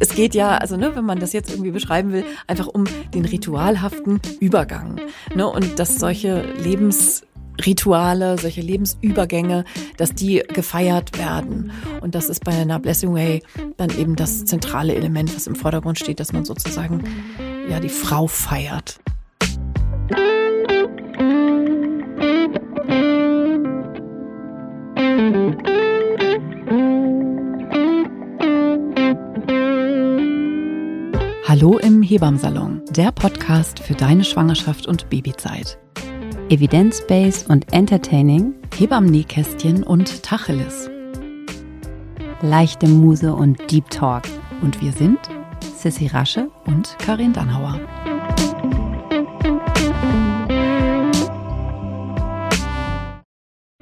Es geht ja, also ne, wenn man das jetzt irgendwie beschreiben will, einfach um den ritualhaften Übergang. Ne, und dass solche Lebensrituale, solche Lebensübergänge, dass die gefeiert werden. Und das ist bei einer Blessing Way dann eben das zentrale Element, was im Vordergrund steht, dass man sozusagen ja die Frau feiert. Hallo im Hebammsalon, der Podcast für deine Schwangerschaft und Babyzeit. Evidence-based und entertaining, Hebammen-Nähkästchen und Tacheles. leichte Muse und Deep Talk. Und wir sind Sissy Rasche und Karin Dannhauer.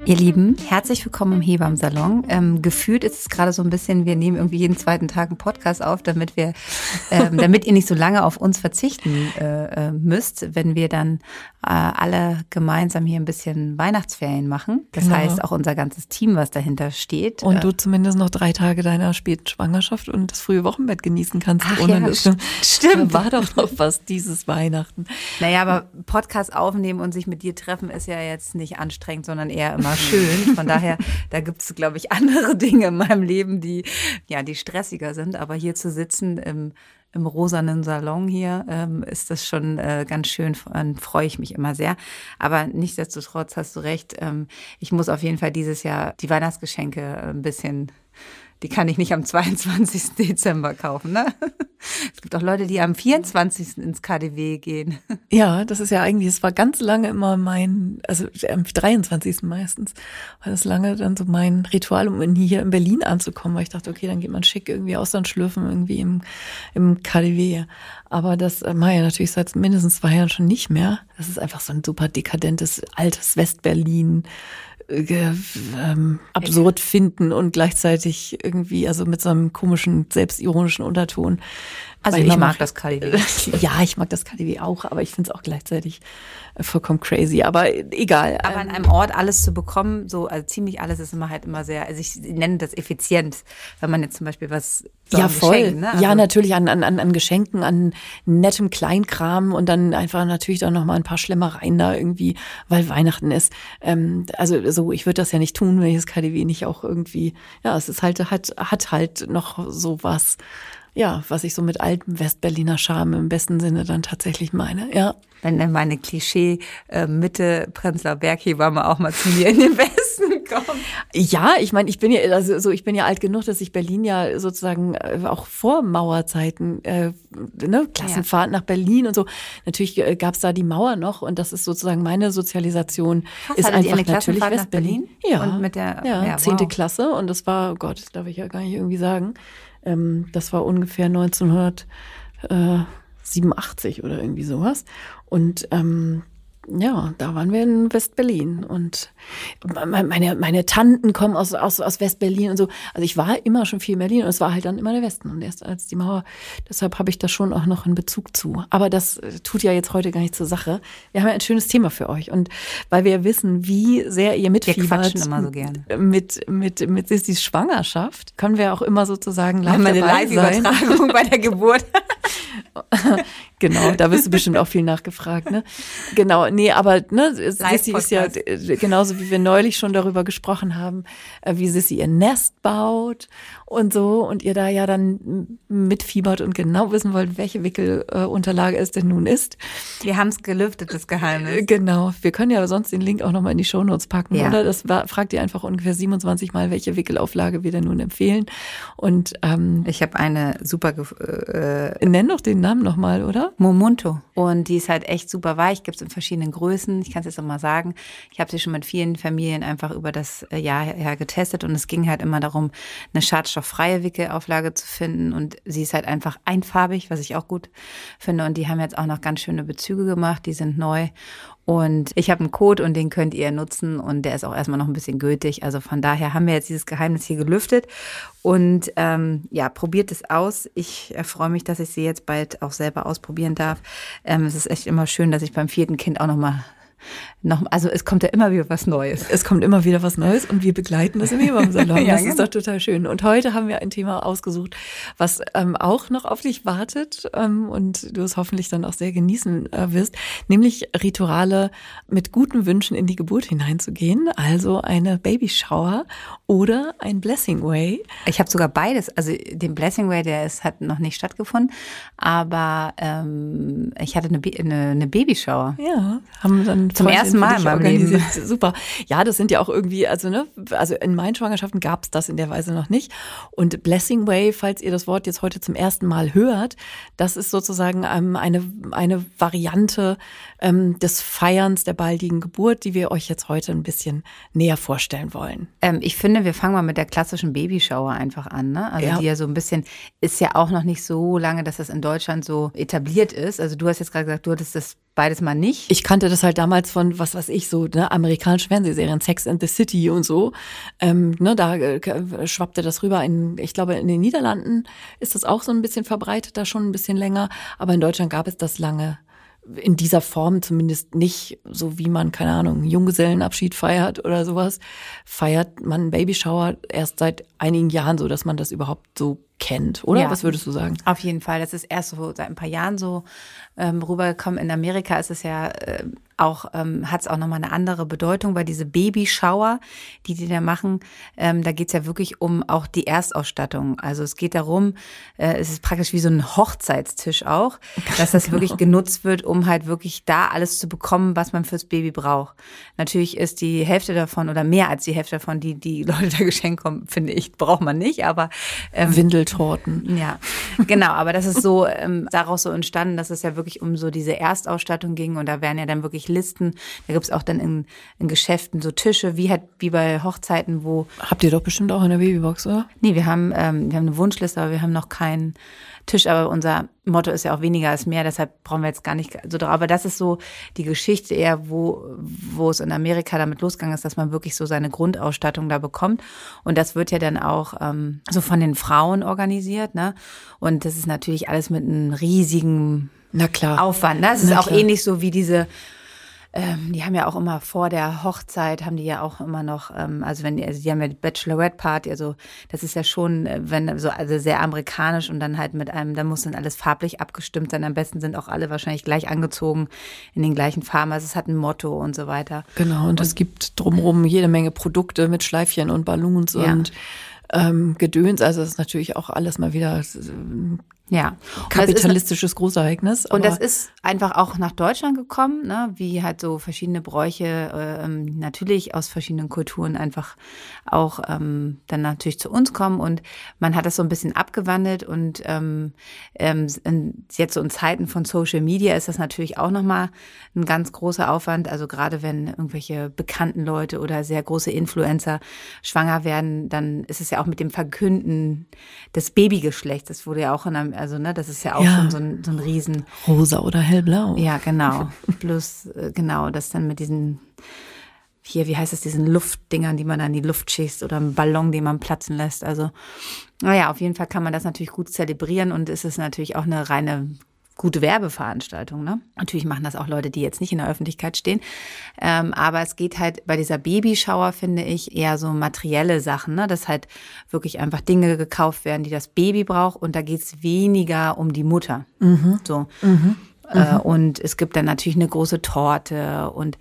Ihr Lieben, herzlich willkommen im Hebammsalon. Ähm, gefühlt ist es gerade so ein bisschen, wir nehmen irgendwie jeden zweiten Tag einen Podcast auf, damit wir, ähm, damit ihr nicht so lange auf uns verzichten äh, äh, müsst, wenn wir dann alle gemeinsam hier ein bisschen Weihnachtsferien machen. Das Genau. heißt auch unser ganzes Team, was dahinter steht. Und äh, du zumindest noch drei Tage deiner späten Schwangerschaft und das frühe Wochenbett genießen kannst. Ach ohne ja, das. st- stimmt. Da war doch noch was dieses Weihnachten. Naja, aber Podcast aufnehmen und sich mit dir treffen ist ja jetzt nicht anstrengend, sondern eher immer schön. Von daher, da gibt es, glaube ich, andere Dinge in meinem Leben, die, ja, die stressiger sind. Aber hier zu sitzen im, im rosanen Salon hier, ähm, ist das schon äh, ganz schön. Dann freue ich mich immer sehr. Aber nichtsdestotrotz hast du recht. Ähm, ich muss auf jeden Fall dieses Jahr die Weihnachtsgeschenke ein bisschen die kann ich nicht am 22. Dezember kaufen. Ne? Es gibt auch Leute, die am 24. ins KDW gehen. Ja, das ist ja eigentlich, es war ganz lange immer mein, also am 23. meistens, war das lange dann so mein Ritual, um hier in Berlin anzukommen, weil ich dachte, okay, dann geht man schick irgendwie Auslandsschlürfen irgendwie im, im KDW. Aber das äh, mache ich natürlich seit mindestens zwei Jahren schon nicht mehr. Das ist einfach so ein super dekadentes, altes Westberlin. äh, ge- Ähm, absurd finden und gleichzeitig irgendwie, also mit so einem komischen, selbstironischen Unterton. Also ich Mama- mag das KDW. Ja, ich mag das KDW auch, aber ich finde es auch gleichzeitig äh, vollkommen crazy. Aber egal. Aber an ähm, einem Ort alles zu bekommen, so also ziemlich alles ist immer halt immer sehr, also ich nenne das effizient, wenn man jetzt zum Beispiel was so ja, voll. Geschenken, ne? Ja, Also- natürlich an, an, an Geschenken, an nettem Kleinkram und dann einfach natürlich dann noch mal ein paar Schlemmereien da irgendwie, weil Weihnachten ist. Ähm, also so, ich würde das ja nicht tun, wenn ich das KDW nicht auch irgendwie, ja, es ist halt, hat, hat halt noch so was, ja, was ich so mit altem Westberliner Charme im besten Sinne dann tatsächlich meine, ja. Wenn dann meine Klischee äh, Mitte Prenzlauer Berghebamme auch mal zu mir in den Westen kommt. Ja, ich meine, ich bin ja also so, ich bin ja alt genug, dass ich Berlin ja sozusagen äh, auch vor Mauerzeiten, äh, ne, Klassenfahrt nach Berlin und so. Natürlich äh, gab's da die Mauer noch und das ist sozusagen meine Sozialisation. Krass, ist einfach natürlich Westberlin. Berlin? Ja, Und mit der- ja, ja, zehnte wow. Klasse und das war, oh Gott, das darf ich ja gar nicht irgendwie sagen. Ähm, das war ungefähr 1987 oder irgendwie sowas. Und ähm, ja, da waren wir in West-Berlin und me- meine, meine Tanten kommen aus, aus, aus West-Berlin und so. Also ich war immer schon viel in Berlin und es war halt dann immer der Westen und erst als die Mauer, deshalb habe ich da schon auch noch einen Bezug zu. Aber das äh, tut ja jetzt heute gar nicht zur Sache. Wir haben ja ein schönes Thema für euch und weil wir wissen, wie sehr ihr mitfiebert quatschen immer so gerne. mit, mit, mit Sissys Schwangerschaft, können wir auch immer sozusagen live Haben wir eine dabei sein. Live-Übertragung bei der Geburt. Genau, da wirst du bestimmt auch viel nachgefragt, ne? Genau, nee, aber ne, Sissi ist ja äh, genauso wie wir neulich schon darüber gesprochen haben, äh, wie Sissi ihr Nest baut und so und ihr da ja dann mitfiebert und genau wissen wollt, welche Wickelunterlage es denn nun ist. Wir haben es gelüftet, das Äh, Geheimnis. Genau, wir können ja sonst den Link auch nochmal in die Shownotes packen, Ja. oder? Das war, fragt ihr einfach ungefähr 27 Mal, welche Wickelauflage wir denn nun empfehlen. Und ähm, Ich habe eine super ge- äh, nenn doch den Namen nochmal, oder? Momunto. Und die ist halt echt super weich, gibt es in verschiedenen Größen. Ich kann es jetzt noch mal sagen. Ich habe sie schon mit vielen Familien einfach über das äh, Jahr her getestet und es ging halt immer darum, eine schadstofffreie Wickelauflage zu finden. Und sie ist halt einfach einfarbig, was ich auch gut finde. Und die haben jetzt auch noch ganz schöne Bezüge gemacht, die sind neu. Und ich habe einen Code und den könnt ihr nutzen und der ist auch erstmal noch ein bisschen gültig. Also von daher haben wir jetzt dieses Geheimnis hier gelüftet und ähm, ja, probiert es aus. Ich äh, freue mich, dass ich sie jetzt bald auch selber ausprobieren darf. Ähm, es ist echt immer schön, dass ich beim vierten Kind auch noch mal noch, also es kommt ja immer wieder was Neues. Es kommt immer wieder was Neues und wir begleiten das im Hebammensalon. Ja, das ist genau. doch total schön. Und heute haben wir ein Thema ausgesucht, was ähm, auch noch auf dich wartet ähm, und du es hoffentlich dann auch sehr genießen äh, wirst, nämlich Rituale mit guten Wünschen in die Geburt hineinzugehen, also eine Babyshower oder ein Blessing Way. Ich habe sogar beides. Also den Blessing Way, der ist, hat noch nicht stattgefunden, aber ähm, ich hatte eine, eine, eine Babyshower. Ja, haben dann Zum ersten Mal in meinem organisiert. Super. Ja, das sind ja auch irgendwie, also ne, also in meinen Schwangerschaften gab es das in der Weise noch nicht. Und Blessing Way, falls ihr das Wort jetzt heute zum ersten Mal hört, das ist sozusagen ähm, eine eine Variante ähm, des Feierns der baldigen Geburt, die wir euch jetzt heute ein bisschen näher vorstellen wollen. Ähm, ich finde, wir fangen mal mit der klassischen Babyshower einfach an. Ne? Also Ja. die ja so ein bisschen, ist ja auch noch nicht so lange, dass das in Deutschland so etabliert ist. Also du hast jetzt gerade gesagt, du hattest das beides mal nicht. Ich kannte das halt damals von, was weiß ich, so ne, amerikanischen Fernsehserien, Sex and the City und so. Ähm, ne, da äh, schwappte das rüber. In, ich glaube, in den Niederlanden ist das auch so ein bisschen verbreitet, da schon ein bisschen länger. Aber in Deutschland gab es das lange in dieser Form zumindest nicht, so wie man, keine Ahnung, Junggesellenabschied feiert oder sowas, feiert man einen Babyshower erst seit einigen Jahren so, dass man das überhaupt so kennt, oder? Ja. Was würdest du sagen? Auf jeden Fall. Das ist erst so seit ein paar Jahren so ähm, rübergekommen. In Amerika ist es ja äh, auch, ähm, hat es auch nochmal eine andere Bedeutung, weil diese Babyshower, die die da machen, ähm, da geht's ja wirklich um auch die Erstausstattung. Also es geht darum, äh, es ist praktisch wie so ein Hochzeitstisch auch, dass das wirklich genutzt wird, um halt wirklich da alles zu bekommen, was man fürs Baby braucht. Natürlich ist die Hälfte davon oder mehr als die Hälfte davon, die die Leute da geschenkt kommen, finde ich, braucht man nicht, aber ähm, Windeltorten. ja, genau, aber das ist so ähm, daraus so entstanden, dass es ja wirklich um so diese Erstausstattung ging und da werden ja dann wirklich Listen. Da gibt's auch dann in, in Geschäften so Tische, wie halt wie bei Hochzeiten, wo Habt ihr doch bestimmt auch in der Babybox, oder? nee, wir haben ähm, wir haben eine Wunschliste, aber wir haben noch keinen Tisch. Aber unser Motto ist ja auch weniger ist mehr, deshalb brauchen wir jetzt gar nicht so drauf. Aber das ist so die Geschichte eher, wo wo es in Amerika damit losgegangen ist, dass man wirklich so seine Grundausstattung da bekommt. Und das wird ja dann auch ähm, so von den Frauen organisiert, ne? Und das ist natürlich alles mit einem riesigen Na klar. Aufwand. Ne? Das ist Na auch klar. ähnlich so wie diese, ähm, die haben ja auch immer vor der Hochzeit, haben die ja auch immer noch, ähm, also wenn die, also die haben ja die Bachelorette Party, also das ist ja schon, äh, wenn so, also sehr amerikanisch und dann halt mit einem, da muss dann alles farblich abgestimmt sein. Am besten sind auch alle wahrscheinlich gleich angezogen in den gleichen Farben. Also es hat ein Motto und so weiter. Genau, und es gibt drumherum jede Menge Produkte mit Schleifchen und Ballons Ja. und ähm, Gedöns. Also das ist natürlich auch alles mal wieder Ja. Kapitalistisches Großereignis. Und das ist einfach auch nach Deutschland gekommen, ne? wie halt so verschiedene Bräuche ähm, natürlich aus verschiedenen Kulturen einfach auch ähm, dann natürlich zu uns kommen. Und man hat das so ein bisschen abgewandelt und ähm, ähm, jetzt so in Zeiten von Social Media ist das natürlich auch nochmal ein ganz großer Aufwand. Also gerade wenn irgendwelche bekannten Leute oder sehr große Influencer schwanger werden, dann ist es ja auch mit dem Verkünden des Babygeschlechts. Das wurde ja auch in einem, also ne, das ist ja auch Ja. schon so ein, so ein Riesen. rosa oder hellblau. Ja, genau. Plus, äh, genau, das dann mit diesen, hier, wie heißt es, diesen Luftdingern, die man dann in die Luft schießt oder einen Ballon, den man platzen lässt. Also, naja, auf jeden Fall kann man das natürlich gut zelebrieren und es ist natürlich auch eine reine gute Werbeveranstaltung. Ne? Natürlich machen das auch Leute, die jetzt nicht in der Öffentlichkeit stehen. Ähm, aber es geht halt bei dieser Babyshower, finde ich, eher so materielle Sachen, ne? dass halt wirklich einfach Dinge gekauft werden, die das Baby braucht. Und da geht's weniger um die Mutter. So. Äh, und es gibt dann natürlich eine große Torte und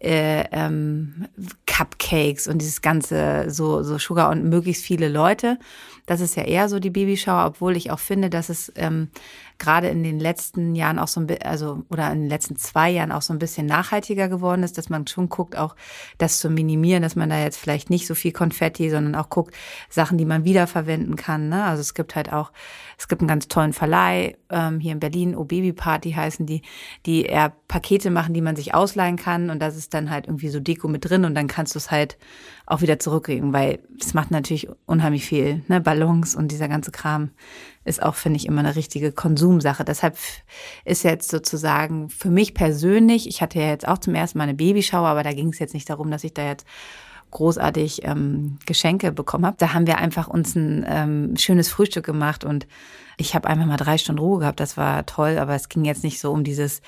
äh, ähm, Cupcakes und dieses ganze so so Sugar und möglichst viele Leute. Das ist ja eher so die Babyshower, obwohl ich auch finde, dass es ähm, gerade in den letzten Jahren auch so ein bisschen, also oder in den letzten zwei Jahren auch so ein bisschen nachhaltiger geworden ist, dass man schon guckt, auch das zu minimieren, dass man da jetzt vielleicht nicht so viel Konfetti, sondern auch guckt, Sachen, die man wiederverwenden kann. Ne? Also es gibt halt auch, es gibt einen ganz tollen Verleih ähm, hier in Berlin, O Baby Party heißen die, die eher Pakete machen, die man sich ausleihen kann und das ist dann halt irgendwie so Deko mit drin und dann kannst du es halt auch wieder zurückkriegen, weil es macht natürlich unheimlich viel, ne? Ballons und dieser ganze Kram ist auch, finde ich, immer eine richtige Konsumsache. Deshalb ist jetzt sozusagen für mich persönlich, ich hatte ja jetzt auch zum ersten Mal eine Babyshower, aber da ging es jetzt nicht darum, dass ich da jetzt großartig ähm, Geschenke bekommen habe. Da haben wir einfach uns ein ähm, schönes Frühstück gemacht und Ich habe einfach mal drei Stunden Ruhe gehabt, das war toll, aber es ging jetzt nicht so um dieses,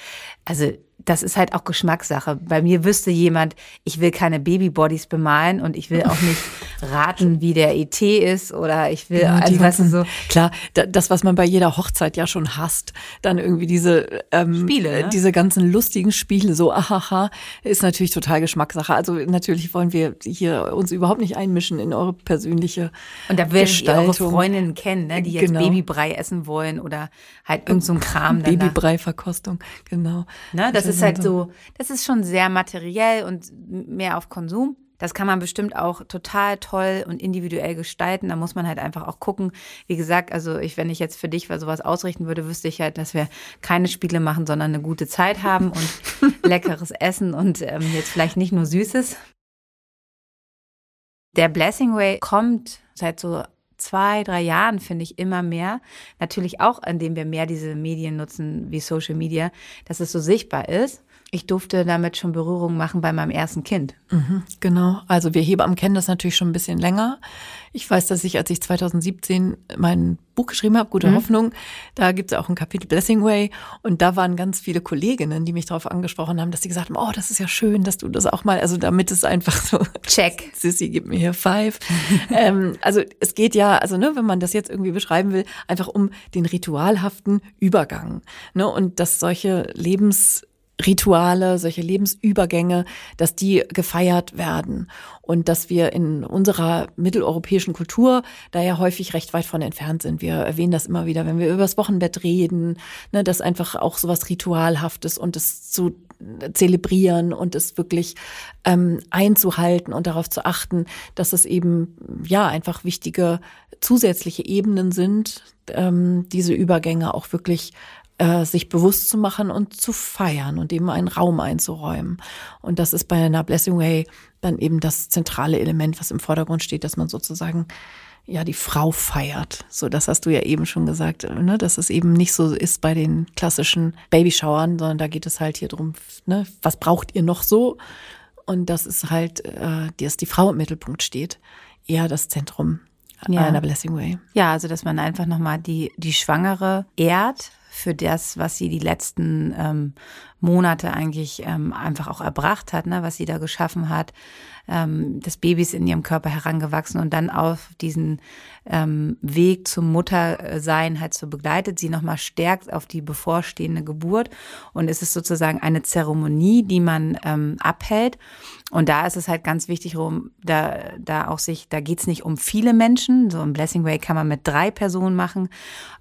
also das ist halt auch Geschmackssache. Bei mir wüsste jemand, ich will keine Babybodies bemalen und ich will auch nicht raten, wie der ET ist oder ich will, Ja, also weißt du so, Klar, da- das, was man bei jeder Hochzeit ja schon hasst, dann irgendwie diese ähm, Spiele, ne? diese ganzen lustigen Spiele, so ahaha, ist natürlich total Geschmackssache. Also natürlich wollen wir hier uns überhaupt nicht einmischen in eure persönliche Und da werdet ihr eure. Freundinnen kennen, ne, die jetzt Genau. Babybrei essen wollen oder halt irgend so ein Kram. danach. Babybrei-Verkostung, genau. Ne, das ist sind halt so, das ist schon sehr materiell und mehr auf Konsum. Das kann man bestimmt auch total toll und individuell gestalten. Da muss man halt einfach auch gucken. Wie gesagt, also ich, wenn ich jetzt für dich sowas ausrichten würde, wüsste ich halt, dass wir keine Spiele machen, sondern eine gute Zeit haben und leckeres Essen und ähm, jetzt vielleicht nicht nur Süßes. Der Blessing Way kommt seit so zwei, drei Jahren, finde ich, immer mehr. Natürlich auch, indem wir mehr diese Medien nutzen wie Social Media, dass es so sichtbar ist. Ich durfte damit schon Berührung machen bei meinem ersten Kind. Mhm, genau. Also wir Hebammen kennen das natürlich schon ein bisschen länger. Ich weiß, dass ich, als ich 2017 mein Buch geschrieben habe, Gute Hoffnung, da gibt es auch ein Kapitel Blessing Way und da waren ganz viele Kolleginnen, die mich darauf angesprochen haben, dass sie gesagt haben, oh, das ist ja schön, dass du das auch mal, also damit es einfach so Check. Sissy, gib mir hier five. ähm, also es geht ja, also ne, wenn man das jetzt irgendwie beschreiben will, einfach um den ritualhaften Übergang. Ne, und dass solche Lebensrituale, solche Lebensübergänge, dass die gefeiert werden und dass wir in unserer mitteleuropäischen Kultur da ja häufig recht weit von entfernt sind. Wir erwähnen das immer wieder, wenn wir über das Wochenbett reden, ne, dass einfach auch sowas Ritualhaftes und es zu zelebrieren und es wirklich ähm, einzuhalten und darauf zu achten, dass es eben ja einfach wichtige zusätzliche Ebenen sind, ähm, diese Übergänge auch wirklich äh, sich bewusst zu machen und zu feiern und eben einen Raum einzuräumen. Und das ist bei einer Blessing Way dann eben das zentrale Element, was im Vordergrund steht, dass man sozusagen ja die Frau feiert. So, das hast du ja eben schon gesagt, ne, dass es eben nicht so ist bei den klassischen Babyshowern, sondern da geht es halt hier drum, ne, was braucht ihr noch so? Und das ist halt, äh, dass die Frau im Mittelpunkt steht, eher das Zentrum Ja. einer Blessing Way. Ja, also dass man einfach nochmal die, die Schwangere ehrt für das, was sie die letzten ähm, Monate eigentlich ähm, einfach auch erbracht hat, ne, was sie da geschaffen hat. Ähm, das Baby ist in ihrem Körper herangewachsen und dann auf diesen ähm, Weg zum Muttersein halt so begleitet, sie nochmal stärkt auf die bevorstehende Geburt. Und es ist sozusagen eine Zeremonie, die man ähm, abhält. Und da ist es halt ganz wichtig, rum, da, da auch sich, da geht's nicht um viele Menschen. So ein Blessing Way kann man mit drei Personen machen.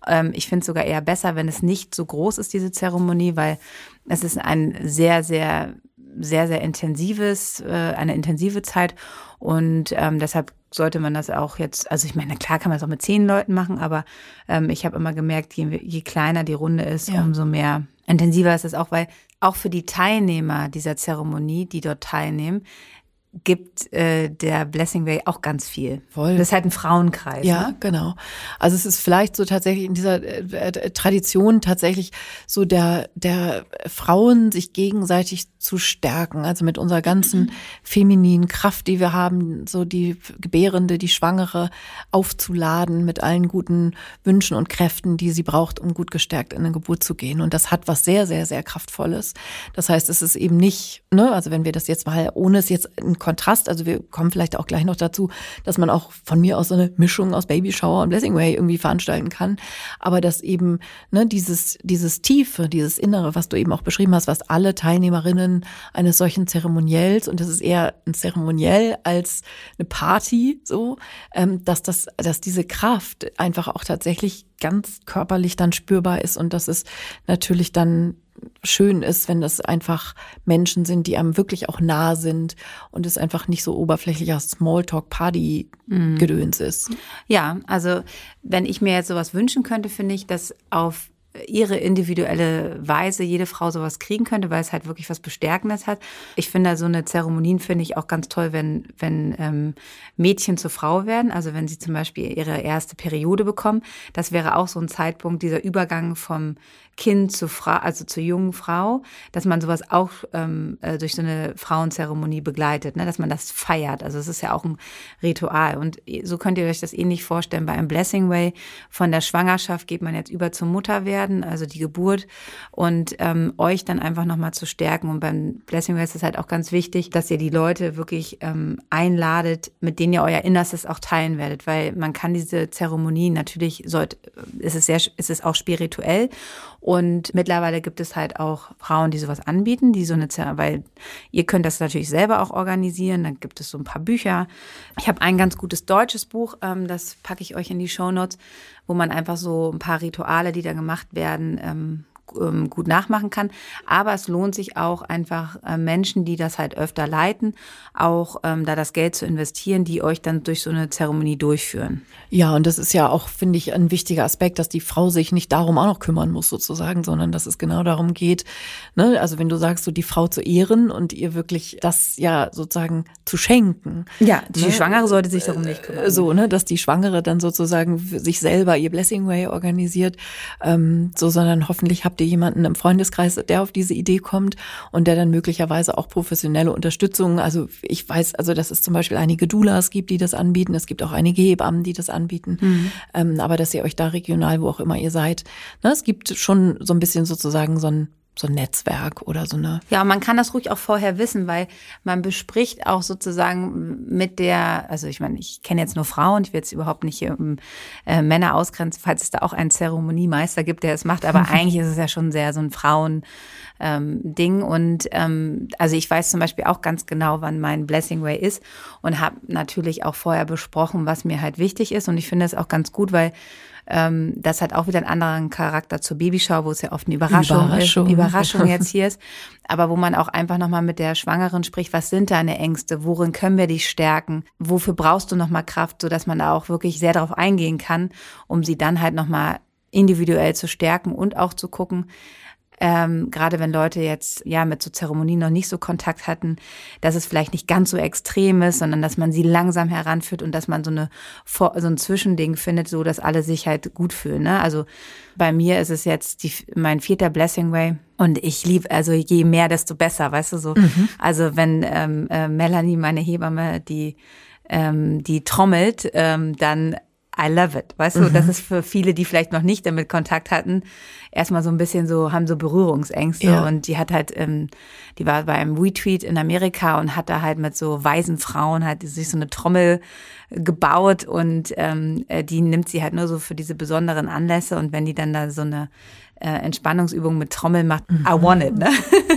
Ähm, ich finde es sogar eher besser, wenn es nicht so groß ist, diese Zeremonie, weil es ist ein sehr, sehr, sehr, sehr intensives, äh, eine intensive Zeit. Und ähm, deshalb sollte man das auch jetzt, also ich meine, klar kann man es auch mit zehn Leuten machen, aber ähm, ich habe immer gemerkt, je, je kleiner die Runde ist, Ja. umso mehr intensiver ist es auch, weil auch für die Teilnehmer dieser Zeremonie, die dort teilnehmen, gibt äh, der Blessing Way auch ganz viel. Voll. Das ist halt ein Frauenkreis. Ja, Ne? genau. Also es ist vielleicht so tatsächlich in dieser äh, äh, Tradition tatsächlich so der, der Frauen sich gegenseitig zu stärken. Also mit unserer ganzen femininen Kraft, die wir haben, so die Gebärende, die Schwangere aufzuladen mit allen guten Wünschen und Kräften, die sie braucht, um gut gestärkt in eine Geburt zu gehen. Und das hat was sehr, sehr, sehr Kraftvolles. Das heißt, es ist eben nicht, ne, also wenn wir das jetzt mal, ohne es jetzt in Kontrast, also wir kommen vielleicht auch gleich noch dazu, dass man auch von mir aus so eine Mischung aus Babyshower und Blessing Way irgendwie veranstalten kann. Aber dass eben, ne, dieses, dieses Tiefe, dieses Innere, was du eben auch beschrieben hast, was alle Teilnehmerinnen eines solchen Zeremoniells, und das ist eher ein Zeremoniell als eine Party, so, ähm, dass das, dass diese Kraft einfach auch tatsächlich ganz körperlich dann spürbar ist und dass es natürlich dann schön ist, wenn das einfach Menschen sind, die einem wirklich auch nah sind und es einfach nicht so oberflächlicher Smalltalk-Party-Gedöns ist. Ja, also wenn ich mir jetzt sowas wünschen könnte, finde ich, dass auf ihre individuelle Weise jede Frau sowas kriegen könnte, weil es halt wirklich was Bestärkendes hat. Ich finde so eine Zeremonien finde ich auch ganz toll, wenn, wenn ähm, Mädchen zur Frau werden, also wenn sie zum Beispiel ihre erste Periode bekommen. Das wäre auch so ein Zeitpunkt, dieser Übergang vom Kind zu Frau, also zur jungen Frau, dass man sowas auch ähm, äh, durch so eine Frauenzeremonie begleitet, ne? dass man das feiert. Also es ist ja auch ein Ritual. Und so könnt ihr euch das ähnlich vorstellen bei einem Blessing Way. Von der Schwangerschaft geht man jetzt über zum Mutterwerden, also die Geburt, und ähm, euch dann einfach nochmal zu stärken. Und beim Blessing Way ist halt auch ganz wichtig, dass ihr die Leute wirklich ähm, einladet, mit denen ihr euer Innerstes auch teilen werdet, weil man kann diese Zeremonie natürlich, sollte, ist es sehr, ist es auch spirituell und mittlerweile gibt es halt auch Frauen, die sowas anbieten, die so eine, weil ihr könnt das natürlich selber auch organisieren. Dann gibt es so ein paar Bücher. Ich habe ein ganz gutes deutsches Buch, ähm, das packe ich euch in die Show Notes, wo man einfach so ein paar Rituale, die da gemacht werden, ähm, ähm, gut nachmachen kann. Aber es lohnt sich auch einfach äh, Menschen, die das halt öfter leiten, auch ähm, da das Geld zu investieren, die euch dann durch so eine Zeremonie durchführen. Ja, und das ist ja auch, finde ich, ein wichtiger Aspekt, dass die Frau sich nicht darum auch noch kümmern muss sozusagen, sondern dass es genau darum geht, ne, also wenn du sagst, so die Frau zu ehren und ihr wirklich das ja sozusagen zu schenken. Ja, die ne? Schwangere sollte sich darum nicht kümmern. So, ne, dass die Schwangere dann sozusagen sich selber ihr Blessing Way organisiert, ähm, so, sondern hoffentlich habt ihr jemanden im Freundeskreis, der auf diese Idee kommt und der dann möglicherweise auch professionelle Unterstützung, also ich weiß, also dass es zum Beispiel einige Doulas gibt, die das anbieten, es gibt auch einige Hebammen, die das anbieten, mhm. ähm, aber dass ihr euch da regional, wo auch immer ihr seid, ne, es gibt schon so ein bisschen sozusagen so ein so ein Netzwerk oder so eine. Ja, man kann das ruhig auch vorher wissen, weil man bespricht auch sozusagen mit der, also ich meine, ich kenne jetzt nur Frauen, ich will jetzt überhaupt nicht hier um, äh, Männer ausgrenzen, falls es da auch einen Zeremoniemeister gibt, der es macht, aber eigentlich ist es ja schon sehr so ein Frauen ähm, Ding und ähm, also ich weiß zum Beispiel auch ganz genau, wann mein Blessing Way ist und habe natürlich auch vorher besprochen, was mir halt wichtig ist und ich finde es auch ganz gut, weil ähm, das hat auch wieder einen anderen Charakter zur Babyshow, wo es ja oft eine Überraschung, Überraschung. ist, Überraschung jetzt hier ist, aber wo man auch einfach nochmal mit der Schwangeren spricht, was sind deine Ängste, worin können wir dich stärken, wofür brauchst du nochmal Kraft, so dass man da auch wirklich sehr darauf eingehen kann, um sie dann halt nochmal individuell zu stärken und auch zu gucken, ähm, gerade wenn Leute jetzt ja mit so Zeremonien noch nicht so Kontakt hatten, dass es vielleicht nicht ganz so extrem ist, sondern dass man sie langsam heranführt und dass man so eine so ein Zwischending findet, so dass alle sich halt gut fühlen. Ne? Also bei mir ist es jetzt die, mein vierter Blessing Way und ich liebe also je mehr desto besser, weißt du so. Mhm. Also wenn ähm, äh, Melanie meine Hebamme die ähm, die trommelt, ähm, dann I love it. Weißt mhm. du, das ist für viele, die vielleicht noch nicht damit Kontakt hatten, erstmal so ein bisschen so, haben so Berührungsängste. Ja. Und die hat halt, ähm, die war bei einem Retweet in Amerika und hat da halt mit so weisen Frauen halt sich so eine Trommel gebaut und ähm, äh, die nimmt sie halt nur so für diese besonderen Anlässe. Und wenn die dann da so eine äh, Entspannungsübung mit Trommel macht, mhm. I want it, ne?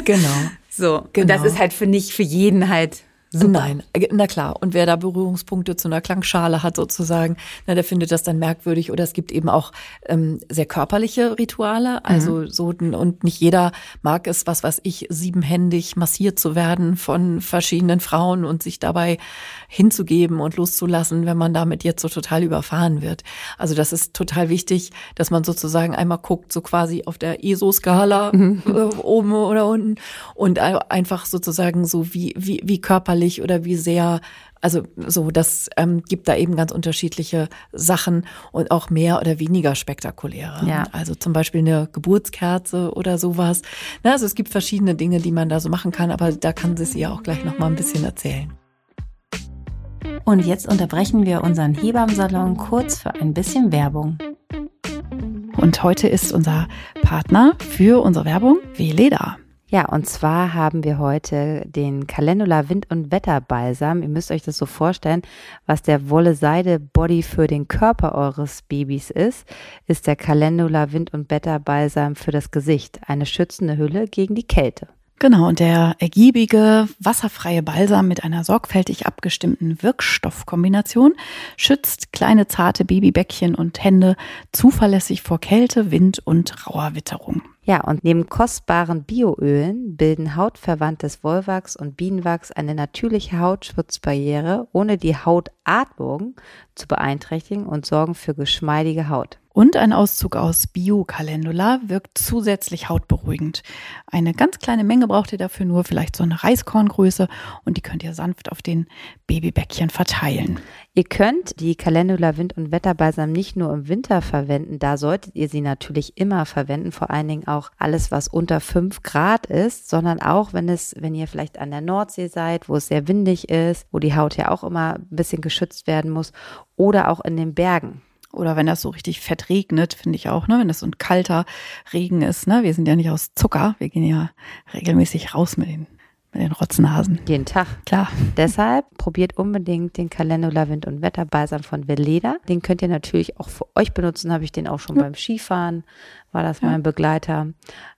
Genau. so. Genau. Und das ist halt für nicht für jeden halt Super. Nein, äh, na klar. Und wer da Berührungspunkte zu einer Klangschale hat sozusagen, na, der findet das dann merkwürdig. Oder es gibt eben auch ähm, sehr körperliche Rituale. Also mhm. so und nicht jeder mag es, was weiß ich, siebenhändig massiert zu werden von verschiedenen Frauen und sich dabei hinzugeben und loszulassen, wenn man damit jetzt so total überfahren wird. Also das ist total wichtig, dass man sozusagen einmal guckt, so quasi auf der ESO-Skala mhm. äh, oben oder unten und einfach sozusagen so wie wie wie körperlich körperlich oder wie sehr, also so, das ähm, gibt da eben ganz unterschiedliche Sachen und auch mehr oder weniger spektakuläre. Ja. Also zum Beispiel eine Geburtskerze oder sowas. Na, also es gibt verschiedene Dinge, die man da so machen kann, aber da kann sie ja auch gleich noch mal ein bisschen erzählen. Und jetzt unterbrechen wir unseren Hebammsalon kurz für ein bisschen Werbung. Und heute ist unser Partner für unsere Werbung Veleda. Ja, und zwar haben wir heute den Calendula Wind- und Wetterbalsam. Ihr müsst euch das so vorstellen, was der Wolle-Seide-Body für den Körper eures Babys ist, ist der Calendula Wind- und Wetterbalsam für das Gesicht. Eine schützende Hülle gegen die Kälte. Genau, und der ergiebige, wasserfreie Balsam mit einer sorgfältig abgestimmten Wirkstoffkombination schützt kleine zarte Babybäckchen und Hände zuverlässig vor Kälte, Wind und rauer Witterung. Ja, und neben kostbaren Bioölen bilden hautverwandtes Wollwachs und Bienenwachs eine natürliche Hautschutzbarriere, ohne die Hautatmung zu beeinträchtigen und sorgen für geschmeidige Haut. Und ein Auszug aus Bio-Calendula wirkt zusätzlich hautberuhigend. Eine ganz kleine Menge braucht ihr dafür nur, vielleicht so eine Reiskorngröße und die könnt ihr sanft auf den Babybäckchen verteilen. Ihr könnt die Calendula Wind- und Wetterbalsam nicht nur im Winter verwenden, da solltet ihr sie natürlich immer verwenden, vor allen Dingen auch alles, was unter 5 Grad ist, sondern auch, wenn es, wenn ihr vielleicht an der Nordsee seid, wo es sehr windig ist, wo die Haut ja auch immer ein bisschen geschützt werden muss oder auch in den Bergen. Oder wenn das so richtig fett regnet, finde ich auch, ne? Wenn das so ein kalter Regen ist, ne? Wir sind ja nicht aus Zucker. Wir gehen ja regelmäßig raus mit den, mit den Rotznasen. Jeden Tag. Klar. Deshalb probiert unbedingt den Calendula Wind- und Wetterbalsam von Veleda. Den könnt ihr natürlich auch für euch benutzen. Habe ich den auch schon ja. beim Skifahren. War das ja. mein Begleiter.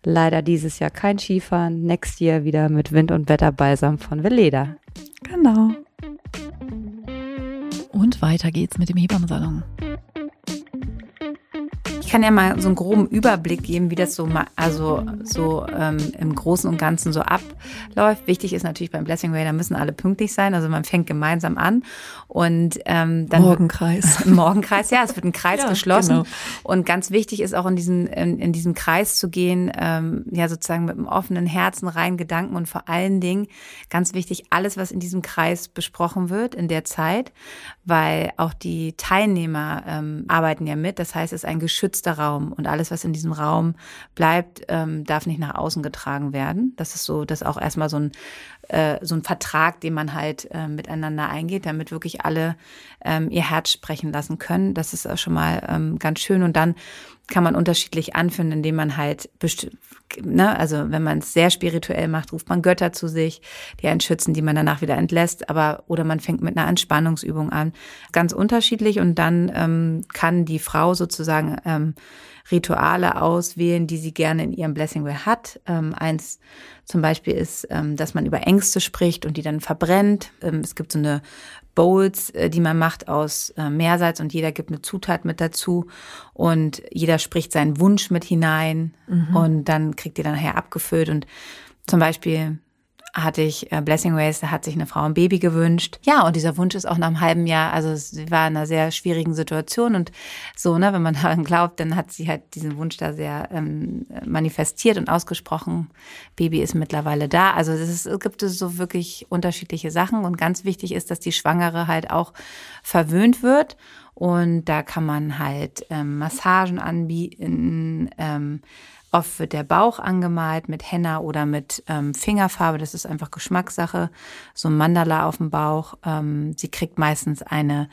Leider dieses Jahr kein Skifahren. Next year wieder mit Wind- und Wetterbalsam von Veleda. Genau. Und weiter geht's mit dem Hebammensalon kann ja mal so einen groben Überblick geben, wie das so also so ähm, im Großen und Ganzen so abläuft. Wichtig ist natürlich beim Blessing Way, da müssen alle pünktlich sein. Also man fängt gemeinsam an und ähm, dann Morgenkreis. Morgenkreis, ja, es wird ein Kreis ja, geschlossen. Genau. Und ganz wichtig ist auch in diesen in, in diesem Kreis zu gehen, ähm, ja sozusagen mit einem offenen Herzen, rein Gedanken und vor allen Dingen ganz wichtig alles, was in diesem Kreis besprochen wird in der Zeit, weil auch die Teilnehmer ähm, arbeiten ja mit. Das heißt, es ist ein geschützter Raum und alles, was in diesem Raum bleibt, ähm, darf nicht nach außen getragen werden. Das ist so, das ist auch erstmal so ein äh, so ein Vertrag, den man halt äh, miteinander eingeht, damit wirklich alle ähm, ihr Herz sprechen lassen können. Das ist auch schon mal ähm, ganz schön und dann kann man unterschiedlich anführen, indem man halt, ne, also wenn man es sehr spirituell macht, ruft man Götter zu sich, die einen schützen, die man danach wieder entlässt, aber oder man fängt mit einer Entspannungsübung an. Ganz unterschiedlich und dann ähm, kann die Frau sozusagen ähm, Rituale auswählen, die sie gerne in ihrem Blessing Way hat. Ähm, eins zum Beispiel ist, ähm, dass man über Ängste spricht und die dann verbrennt. Ähm, es gibt so eine Bowls, äh, die man macht aus äh, Meersalz und jeder gibt eine Zutat mit dazu und jeder spricht seinen Wunsch mit hinein mhm. und dann kriegt ihr dann nachher abgefüllt und zum Beispiel hatte ich äh, Blessing Ways, da hat sich eine Frau ein Baby gewünscht. Ja, und dieser Wunsch ist auch nach einem halben Jahr, also sie war in einer sehr schwierigen Situation und so, ne, wenn man daran glaubt, dann hat sie halt diesen Wunsch da sehr ähm, manifestiert und ausgesprochen. Baby ist mittlerweile da. Also es, ist, gibt es so wirklich unterschiedliche Sachen und ganz wichtig ist, dass die Schwangere halt auch verwöhnt wird. Und da kann man halt ähm, Massagen anbieten, ähm, Oft wird der Bauch angemalt mit Henna oder mit ähm, Fingerfarbe. Das ist einfach Geschmackssache. So ein Mandala auf dem Bauch. Ähm, sie kriegt meistens eine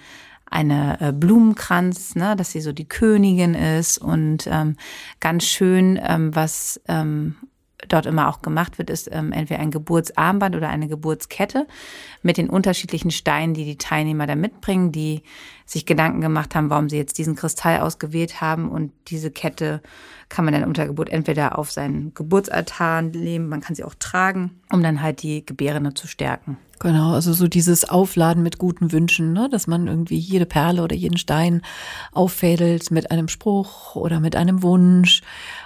eine äh, Blumenkranz, ne, dass sie so die Königin ist und ähm, ganz schön, ähm, was ähm, dort immer auch gemacht wird, ist ähm, entweder ein Geburtsarmband oder eine Geburtskette mit den unterschiedlichen Steinen, die die Teilnehmer da mitbringen, die sich Gedanken gemacht haben, warum sie jetzt diesen Kristall ausgewählt haben und diese Kette kann man dann unter Geburt entweder auf seinen Geburtsaltar legen, man kann sie auch tragen, um dann halt die Gebärende zu stärken. Genau, also so dieses Aufladen mit guten Wünschen, ne? dass man irgendwie jede Perle oder jeden Stein auffädelt mit einem Spruch oder mit einem Wunsch.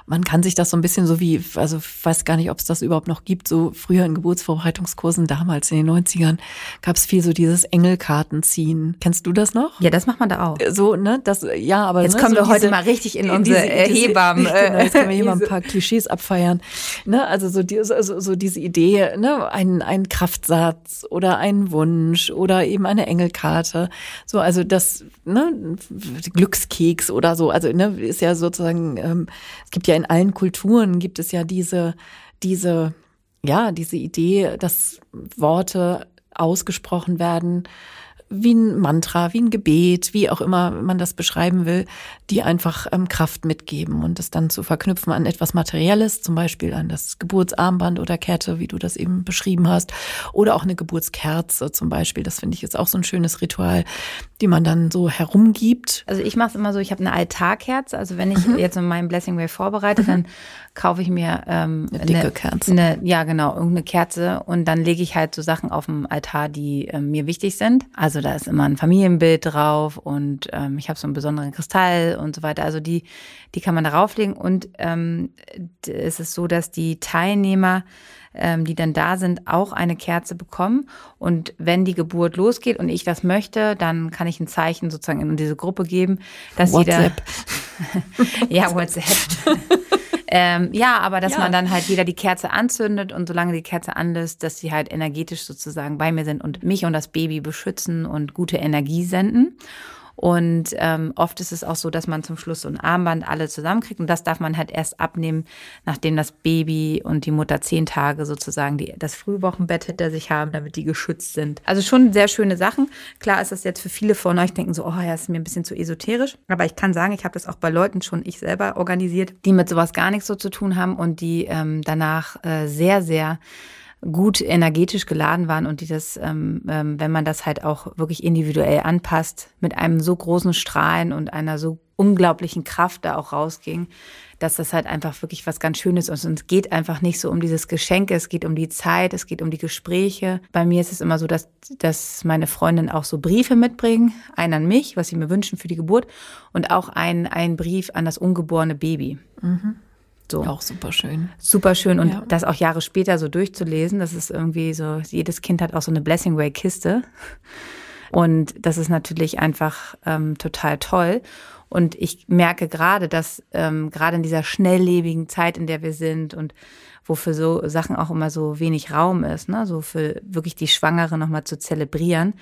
Man kann sich das so ein bisschen so wie, also ich weiß gar nicht, ob es das überhaupt noch gibt, so früher in Geburtsvorbereitungskursen, damals in den 90ern, gab es viel so dieses Engelkartenziehen. Kennst du das noch? Ja, das macht man da auch. So, ne? Das, ja, aber. Jetzt ne, kommen so wir diese, heute mal richtig in unsere diese, Hebammen. Genau, jetzt können wir hier mal ein paar Klischees abfeiern. Ne? Also so, die, so, so diese Idee, ne? ein, ein Kraftsatz oder ein Wunsch oder eben eine Engelkarte. So, also das, ne, Glückskeks oder so. Also, ne, ist ja sozusagen, ähm, es gibt ja in allen Kulturen gibt es ja diese, diese, ja, diese Idee, dass Worte ausgesprochen werden, wie ein Mantra, wie ein Gebet, wie auch immer man das beschreiben will, die einfach ähm, Kraft mitgeben und das dann zu verknüpfen an etwas Materielles, zum Beispiel an das Geburtsarmband oder Kette, wie du das eben beschrieben hast, oder auch eine Geburtskerze zum Beispiel. Das finde ich jetzt auch so ein schönes Ritual, die man dann so herumgibt? Also ich mache es immer so, ich habe eine Altarkerze. Also wenn ich mhm. jetzt in meinem Blessing Way vorbereite, mhm. dann kaufe ich mir ähm, eine dicke eine, Kerze. Eine, ja, genau, irgendeine Kerze und dann lege ich halt so Sachen auf dem Altar, die äh, mir wichtig sind. Also da ist immer ein Familienbild drauf und ähm, ich habe so einen besonderen Kristall und so weiter. Also die, die kann man darauf legen und ähm, es ist so, dass die Teilnehmer ähm, die dann da sind, auch eine Kerze bekommen. Und wenn die Geburt losgeht und ich das möchte, dann kann ich ein Zeichen sozusagen in diese Gruppe geben, dass WhatsApp. jeder. ja, WhatsApp. Ähm, ja, aber dass ja. man dann halt jeder die Kerze anzündet und solange die Kerze anlässt, dass sie halt energetisch sozusagen bei mir sind und mich und das Baby beschützen und gute Energie senden. Und ähm, oft ist es auch so, dass man zum Schluss so ein Armband alle zusammenkriegt. Und das darf man halt erst abnehmen, nachdem das Baby und die Mutter zehn Tage sozusagen die, das Frühwochenbett hinter sich haben, damit die geschützt sind. Also schon sehr schöne Sachen. Klar ist das jetzt für viele von euch denken so, oh ja, ist mir ein bisschen zu esoterisch. Aber ich kann sagen, ich habe das auch bei Leuten schon ich selber organisiert, die mit sowas gar nichts so zu tun haben und die ähm, danach äh, sehr, sehr gut energetisch geladen waren und die das, ähm, ähm, wenn man das halt auch wirklich individuell anpasst, mit einem so großen Strahlen und einer so unglaublichen Kraft da auch rausging, dass das halt einfach wirklich was ganz Schönes ist. Und es geht einfach nicht so um dieses Geschenk, es geht um die Zeit, es geht um die Gespräche. Bei mir ist es immer so, dass, dass meine Freundinnen auch so Briefe mitbringen, einen an mich, was sie mir wünschen für die Geburt, und auch einen, einen Brief an das ungeborene Baby. Mhm. So. Auch super schön. Super schön. Und ja. das auch Jahre später so durchzulesen, das ist irgendwie so, jedes Kind hat auch so eine Blessing Way Kiste. Und das ist natürlich einfach ähm, total toll. Und ich merke gerade, dass ähm, gerade in dieser schnelllebigen Zeit, in der wir sind und wo für so Sachen auch immer so wenig Raum ist, ne, so für wirklich die Schwangere nochmal zu zelebrieren,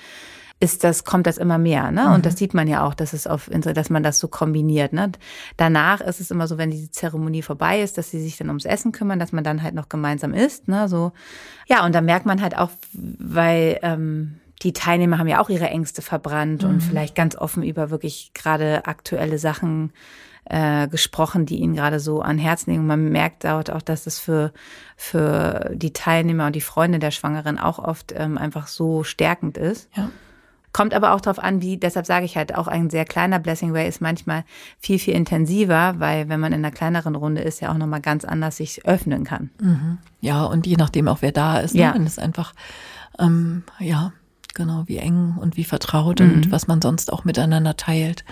ist das, kommt das immer mehr, ne? Mhm. Und das sieht man ja auch, dass es auf, dass man das so kombiniert, ne? Danach ist es immer so, wenn diese Zeremonie vorbei ist, dass sie sich dann ums Essen kümmern, dass man dann halt noch gemeinsam isst, ne? So, ja, und da merkt man halt auch, weil, ähm, die Teilnehmer haben ja auch ihre Ängste verbrannt mhm. und vielleicht ganz offen über wirklich gerade aktuelle Sachen äh, gesprochen, die ihnen gerade so an Herzen liegen. Und man merkt dort auch, dass es für, für die Teilnehmer und die Freunde der Schwangeren auch oft ähm, einfach so stärkend ist. Ja. Kommt aber auch darauf an, wie, deshalb sage ich halt, auch ein sehr kleiner Blessing Way ist manchmal viel, viel intensiver, weil wenn man in einer kleineren Runde ist, ja auch nochmal ganz anders sich öffnen kann. Mhm. Ja, und je nachdem auch wer da ist, ne? ja. wenn es einfach, ähm, ja, genau, wie eng und wie vertraut mhm. und was man sonst auch miteinander teilt.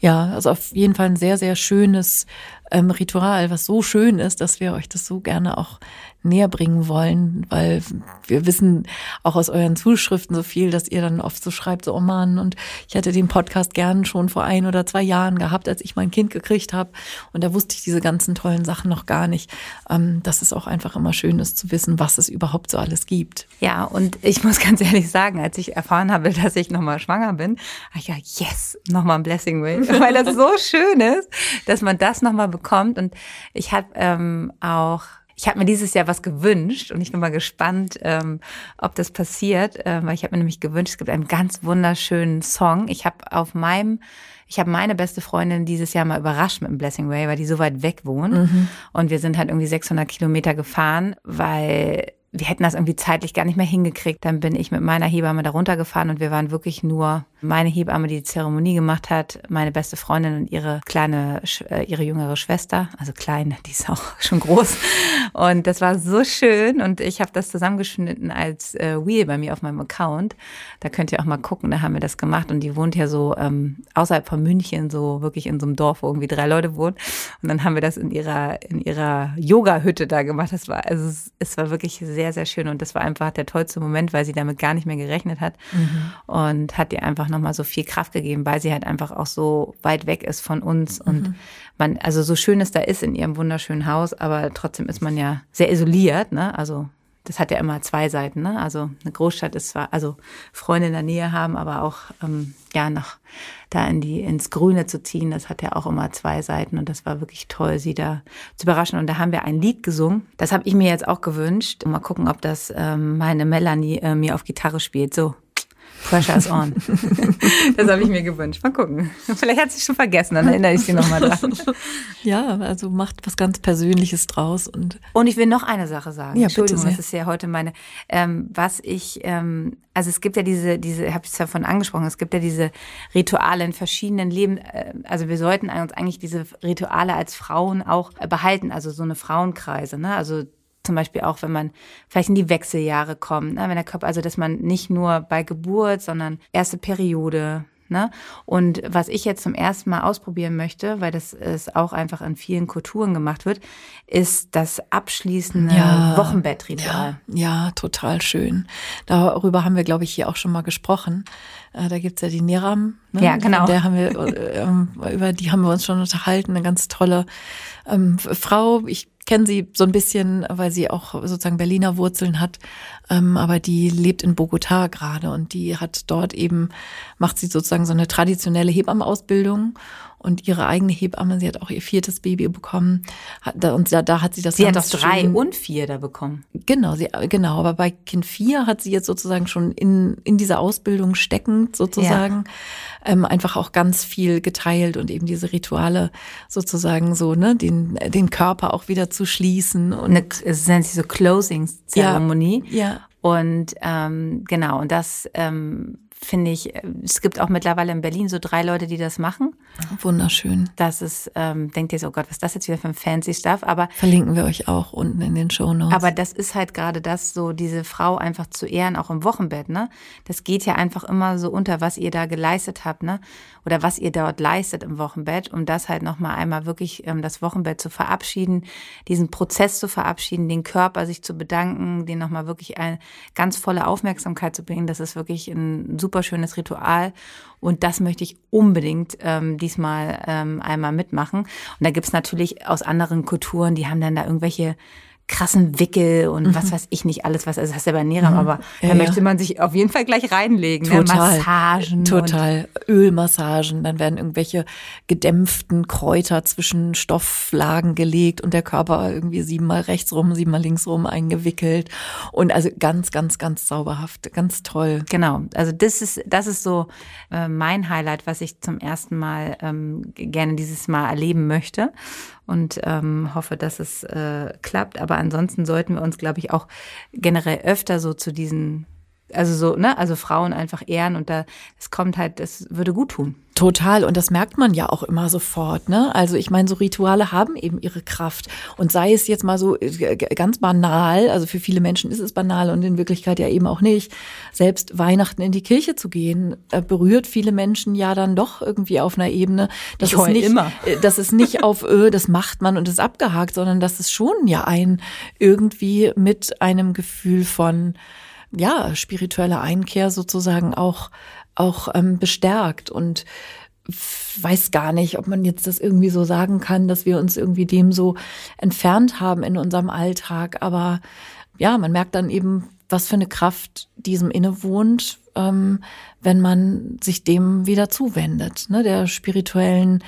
Ja, also auf jeden Fall ein sehr, sehr schönes ähm, Ritual, was so schön ist, dass wir euch das so gerne auch näher bringen wollen, weil wir wissen auch aus euren Zuschriften so viel, dass ihr dann oft so schreibt, so, oh Mann, und ich hätte den Podcast gern schon vor ein oder zwei Jahren gehabt, als ich mein Kind gekriegt habe. Und da wusste ich diese ganzen tollen Sachen noch gar nicht. Ähm, dass es auch einfach immer schön ist zu wissen, was es überhaupt so alles gibt. Ja, und ich muss ganz ehrlich sagen, als ich erfahren habe, dass ich nochmal schwanger bin, habe ich ja, yes, nochmal ein Blessing Way, weil das so schön ist, dass man das nochmal bekommt. Und ich habe ähm, auch ich habe mir dieses Jahr was gewünscht und ich bin mal gespannt, ähm, ob das passiert, äh, weil ich habe mir nämlich gewünscht, es gibt einen ganz wunderschönen Song. Ich habe auf meinem, ich habe meine beste Freundin dieses Jahr mal überrascht mit dem Blessing Way, weil die so weit weg wohnt mhm. und wir sind halt irgendwie 600 Kilometer gefahren, weil wir hätten das irgendwie zeitlich gar nicht mehr hingekriegt. Dann bin ich mit meiner Hebamme da runtergefahren und wir waren wirklich nur meine Hebamme, die die Zeremonie gemacht hat, meine beste Freundin und ihre kleine, äh, ihre jüngere Schwester, also klein, die ist auch schon groß. Und das war so schön und ich habe das zusammengeschnitten als äh, Wheel bei mir auf meinem Account. Da könnt ihr auch mal gucken, da haben wir das gemacht und die wohnt ja so ähm, außerhalb von München, so wirklich in so einem Dorf, wo irgendwie drei Leute wohnen. Und dann haben wir das in ihrer in ihrer Yoga-Hütte da gemacht. Das war also es, es war wirklich sehr sehr schön und das war einfach der tollste Moment, weil sie damit gar nicht mehr gerechnet hat mhm. und hat ihr einfach nochmal so viel Kraft gegeben, weil sie halt einfach auch so weit weg ist von uns mhm. und man, also so schön es da ist in ihrem wunderschönen Haus, aber trotzdem ist man ja sehr isoliert, ne? Also das hat ja immer zwei Seiten, ne? Also eine Großstadt ist zwar, also Freunde in der Nähe haben, aber auch ähm, ja nach da in die ins Grüne zu ziehen, das hat ja auch immer zwei Seiten und das war wirklich toll, sie da zu überraschen. Und da haben wir ein Lied gesungen. Das habe ich mir jetzt auch gewünscht. Mal gucken, ob das ähm, meine Melanie äh, mir auf Gitarre spielt. So. Pressure is on. das habe ich mir gewünscht. Mal gucken. Vielleicht hat sie schon vergessen, dann erinnere ich sie nochmal dran. Ja, also macht was ganz Persönliches draus. Und, und ich will noch eine Sache sagen. Ja, Entschuldigung, bitte das ist ja heute meine, ähm, was ich, ähm, also es gibt ja diese, diese, habe ich es davon angesprochen, es gibt ja diese Rituale in verschiedenen Leben, äh, also wir sollten uns eigentlich diese Rituale als Frauen auch behalten, also so eine Frauenkreise, ne? Also zum Beispiel auch, wenn man vielleicht in die Wechseljahre kommt, ne? wenn der Körper, also dass man nicht nur bei Geburt, sondern erste Periode, Ne? Und was ich jetzt zum ersten Mal ausprobieren möchte, weil das ist auch einfach in vielen Kulturen gemacht wird, ist das abschließende Ja. Wochenbettritual. ja, ja, total schön. Darüber haben wir, glaube ich, hier auch schon mal gesprochen. Äh, Da gibt's ja die Niram. Ne? Ja, genau. Der haben wir, äh, ähm, über die haben wir uns schon unterhalten. Eine ganz tolle ähm, Frau. Ich kenne sie so ein bisschen, weil sie auch sozusagen Berliner Wurzeln hat. Ähm, aber die lebt in Bogotá gerade und die hat dort eben, macht sie sozusagen so eine traditionelle Hebammenausbildung und ihre eigene Hebamme, sie hat auch ihr viertes Baby bekommen. Hat, da- und da, da hat sie das Sie hat ganz drei schön- und vier da bekommen. Genau, sie, genau, aber bei Kind 4 hat sie jetzt sozusagen schon in, in dieser Ausbildung steckend sozusagen ähm, einfach auch ganz viel geteilt und eben diese Rituale sozusagen so, ne, den, den Körper auch wieder zu schließen und Eine, es nennt sich so Closing-Zeremonie. ja, Und ähm, genau, und das ähm, finde ich, es gibt auch mittlerweile in Berlin so drei Leute, die das machen. Wunderschön. Das ist, ähm, denkt ihr so, oh Gott, was ist das jetzt wieder für ein fancy Stuff? Aber Verlinken wir euch auch unten in den Show Notes. Aber das ist halt gerade das, so diese Frau einfach zu ehren, auch im Wochenbett, ne? Das geht ja einfach immer so unter, was ihr da geleistet habt, ne? Oder was ihr dort leistet im Wochenbett, um das halt nochmal einmal wirklich ähm, das Wochenbett zu verabschieden, diesen Prozess zu verabschieden, den Körper sich zu bedanken, den nochmal wirklich eine ganz volle Aufmerksamkeit zu bringen. Das ist wirklich ein super schönes Ritual. Und das möchte ich unbedingt ähm, diesmal ähm, einmal mitmachen. Und da gibt's natürlich aus anderen Kulturen, die haben dann da irgendwelche krassen Wickel und was weiß ich nicht alles, was, also das hast du ja bei Neram, aber Mhm. Ja, da ja. möchte man sich auf jeden Fall gleich reinlegen. Ne? Total. Massagen. Und, Total. Ölmassagen, dann werden irgendwelche gedämpften Kräuter zwischen Stofflagen gelegt und der Körper irgendwie siebenmal rechts rum, siebenmal links rum eingewickelt. Und also ganz, ganz, ganz zauberhaft, ganz toll. Genau, also das ist, das ist so äh, mein Highlight, was ich zum ersten Mal ähm, gerne dieses Mal erleben möchte und ähm, hoffe, dass es äh, klappt. Aber ansonsten sollten wir uns, glaube ich, auch generell öfter so zu diesen, also so, ne, also Frauen einfach ehren und da, es kommt halt, das würde gut tun. Total. Und das merkt man ja auch immer sofort. Ne? Also ich meine, so Rituale haben eben ihre Kraft. Und sei es jetzt mal so äh, ganz banal, also für viele Menschen ist es banal und in Wirklichkeit ja eben auch nicht. Selbst Weihnachten in die Kirche zu gehen, äh, berührt viele Menschen ja dann doch irgendwie auf einer Ebene. Das Ich ist nicht, immer. äh, Das ist nicht auf, öh, das macht man und ist abgehakt, sondern das ist schon ja ein irgendwie mit einem Gefühl von ja, spirituelle Einkehr sozusagen auch, auch ähm, bestärkt und weiß gar nicht, ob man jetzt das irgendwie so sagen kann, dass wir uns irgendwie dem so entfernt haben in unserem Alltag. Aber ja, man merkt dann eben, was für eine Kraft diesem innewohnt, ähm, wenn man sich dem wieder zuwendet, ne, der spirituellen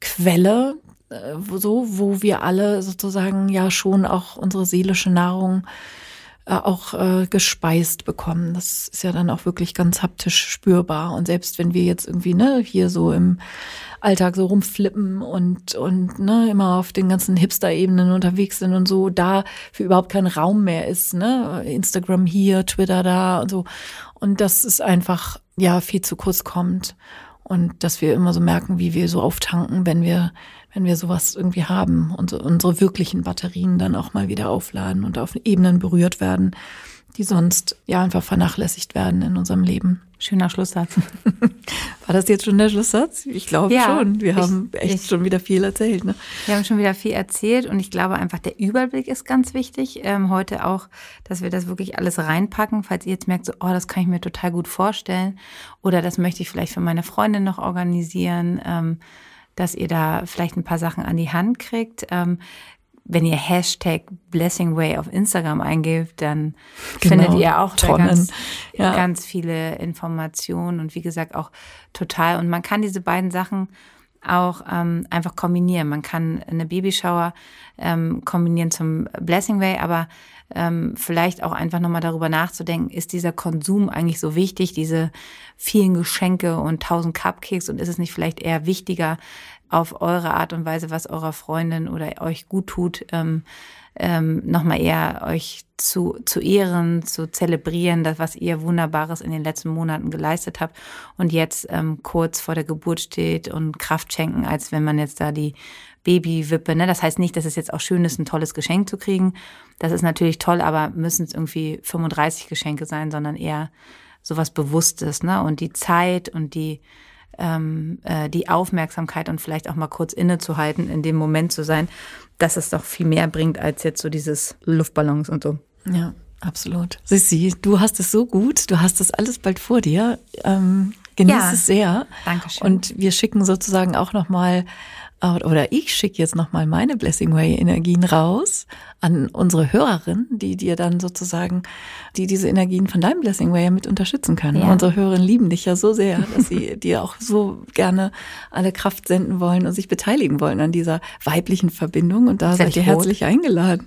Quelle, äh, so, wo wir alle sozusagen ja schon auch unsere seelische Nahrung äh, auch äh, gespeist bekommen. Das ist ja dann auch wirklich ganz haptisch spürbar. Und selbst wenn wir jetzt irgendwie ne hier so im Alltag so rumflippen und und ne immer auf den ganzen Hipster-Ebenen unterwegs sind und so, da für überhaupt kein Raum mehr ist, ne Instagram hier, Twitter da und so. Und das ist einfach ja viel zu kurz kommt und dass wir immer so merken, wie wir so auftanken, wenn wir wenn wir sowas irgendwie haben und unsere wirklichen Batterien dann auch mal wieder aufladen und auf Ebenen berührt werden, die sonst ja einfach vernachlässigt werden in unserem Leben. Schöner Schlusssatz. War das jetzt schon der Schlusssatz? Ich glaube Ja, schon. Wir ich- haben echt ich- schon wieder viel erzählt. Ne? Wir haben schon wieder viel erzählt und ich glaube einfach, der Überblick ist ganz wichtig. Ähm, heute auch, dass wir das wirklich alles reinpacken, falls ihr jetzt merkt, so, oh, das kann ich mir total gut vorstellen oder das möchte ich vielleicht für meine Freundin noch organisieren, ähm, dass ihr da vielleicht ein paar Sachen an die Hand kriegt. Ähm, wenn ihr Hashtag Blessingway auf Instagram eingebt, dann Genau, findet ihr auch ganz, Ja. ganz viele Informationen und wie gesagt auch total. Und man kann diese beiden Sachen auch ähm, einfach kombinieren. Man kann eine Babyshower ähm, kombinieren zum Blessing Way, aber ähm, vielleicht auch einfach nochmal darüber nachzudenken, ist dieser Konsum eigentlich so wichtig, diese vielen Geschenke und tausend Cupcakes? Und ist es nicht vielleicht eher wichtiger, auf eure Art und Weise, was eurer Freundin oder euch gut tut, ähm, ähm, nochmal eher euch zu, zu ehren, zu zelebrieren, das, was ihr Wunderbares in den letzten Monaten geleistet habt und jetzt ähm, kurz vor der Geburt steht und Kraft schenken, als wenn man jetzt da die Babywippe, ne? Das heißt nicht, dass es jetzt auch schön ist, ein tolles Geschenk zu kriegen. Das ist natürlich toll, aber müssen es irgendwie 35 Geschenke sein, sondern eher sowas Bewusstes, ne? Und die Zeit und die ähm, äh, die Aufmerksamkeit und vielleicht auch mal kurz innezuhalten, in dem Moment zu sein, dass es doch viel mehr bringt als jetzt so dieses Luftballons und so. Ja, absolut. Sissi, du hast es so gut, du hast das alles bald vor dir. Ähm, genieß ja, es sehr. Dankeschön. Und wir schicken sozusagen auch nochmal oder ich schicke jetzt nochmal meine Blessing Way Energien raus an unsere Hörerin, die dir dann sozusagen, die diese Energien von deinem Blessing Way mit unterstützen können. Ja. Unsere Hörerinnen lieben dich ja so sehr, dass sie dir auch so gerne alle Kraft senden wollen und sich beteiligen wollen an dieser weiblichen Verbindung. Und da seid ihr herzlich eingeladen,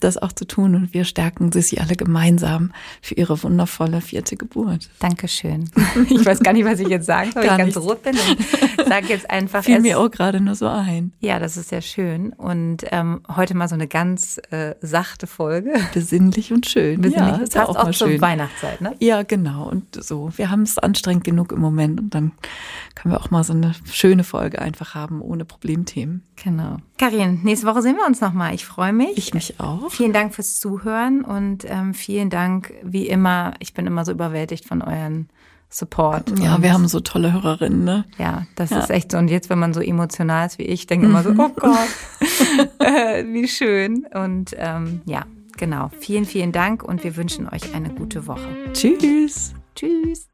das auch zu tun. Und wir stärken sie alle gemeinsam für ihre wundervolle vierte Geburt. Dankeschön. Ich weiß gar nicht, was ich jetzt sagen soll, weil ich ganz rot bin. Und sage jetzt einfach. Fiel mir auch gerade nur so ein. Ja, das ist sehr schön. Und ähm, heute mal so eine ganz äh, sachte Folge. Besinnlich und schön. Besinnlich. Ja, ist ja auch, auch zur schön. Weihnachtszeit, ne? Ja, genau. Und so. Wir haben es anstrengend genug im Moment und dann können wir auch mal so eine schöne Folge einfach haben, ohne Problemthemen. Genau. Karin, nächste Woche sehen wir uns nochmal. Ich freue mich. Ich mich auch. Vielen Dank fürs Zuhören und ähm, vielen Dank, wie immer. Ich bin immer so überwältigt von euren Support. Ja, wir haben so tolle Hörerinnen, ne? Ja, das ja. ist echt so. Und jetzt, wenn man so emotional ist wie ich, denke mhm. immer so, mhm. oh Gott, äh, wie schön. Und ähm, ja, genau. Vielen, vielen Dank und wir wünschen euch eine gute Woche. Tschüss. Tschüss.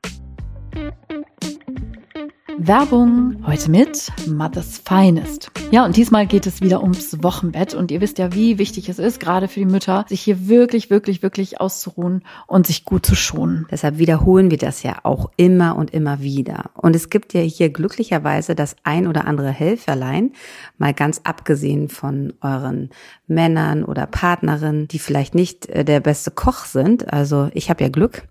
Werbung heute mit Mother's Finest. Ja, und diesmal geht es wieder ums Wochenbett. Und ihr wisst ja, wie wichtig es ist, gerade für die Mütter, sich hier wirklich, wirklich, wirklich auszuruhen und sich gut zu schonen. Deshalb wiederholen wir das ja auch immer und immer wieder. Und es gibt ja hier glücklicherweise das ein oder andere Helferlein, mal ganz abgesehen von euren Männern oder Partnerinnen, die vielleicht nicht äh, der beste Koch sind. Also ich habe ja Glück.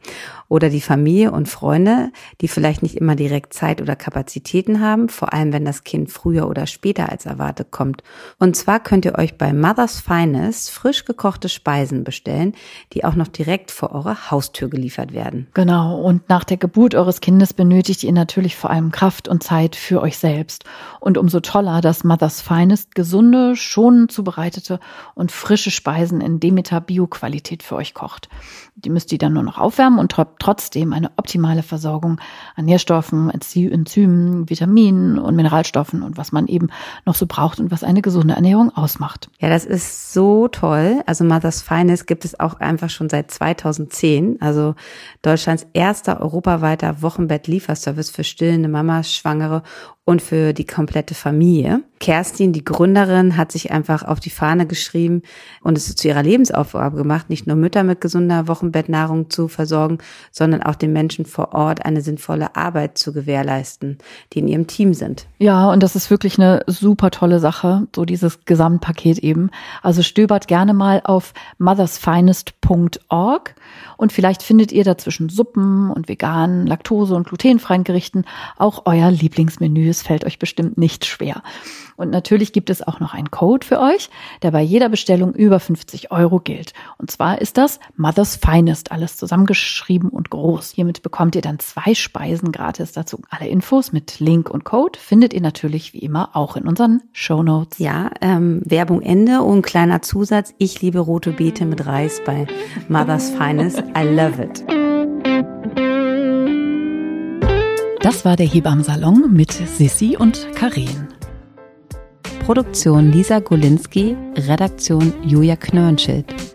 Oder die Familie und Freunde, die vielleicht nicht immer direkt Zeit oder Kapazitäten haben, vor allem wenn das Kind früher oder später als erwartet kommt. Und zwar könnt ihr euch bei Mother's Finest frisch gekochte Speisen bestellen, die auch noch direkt vor eurer Haustür geliefert werden. Genau. Und nach der Geburt eures Kindes benötigt ihr natürlich vor allem Kraft und Zeit für euch selbst. Und umso toller, dass Mother's Finest gesunde, schonend zubereitete und frische Speisen in Demeter Bio-Qualität für euch kocht. Die müsst ihr dann nur noch aufwärmen und trotzdem eine optimale Versorgung an Nährstoffen, Enzymen, Vitaminen und Mineralstoffen und was man eben noch so braucht und was eine gesunde Ernährung ausmacht. Ja, das ist so toll. Also Mother's Finest gibt es auch einfach schon seit 2010. Also Deutschlands erster europaweiter Wochenbett-Lieferservice für stillende Mamas, Schwangere und für die komplette Familie. Kerstin, die Gründerin, hat sich einfach auf die Fahne geschrieben und es zu ihrer Lebensaufgabe gemacht, nicht nur Mütter mit gesunder Wochenbettnahrung zu versorgen, sondern auch den Menschen vor Ort eine sinnvolle Arbeit zu gewährleisten, die in ihrem Team sind. Ja, und das ist wirklich eine super tolle Sache, so dieses Gesamtpaket eben. Also stöbert gerne mal auf mothersfinest.org und vielleicht findet ihr dazwischen Suppen und veganen, laktose- und glutenfreien Gerichten auch euer Lieblingsmenü. Es fällt euch bestimmt nicht schwer. Und natürlich gibt es auch noch einen Code für euch, der bei jeder Bestellung über 50 Euro gilt. Und zwar ist das Mother's Finest, alles zusammengeschrieben und groß. Hiermit bekommt ihr dann zwei Speisen gratis dazu. Alle Infos mit Link und Code findet ihr natürlich wie immer auch in unseren Show. Ja, ähm, Werbung Ende und kleiner Zusatz. Ich liebe rote Beete mit Reis bei Mother's Finest. I love it. Das war der Hebammsalon mit Sissi und Karin. Produktion Lisa Golinski, Redaktion Julia Knörnschild.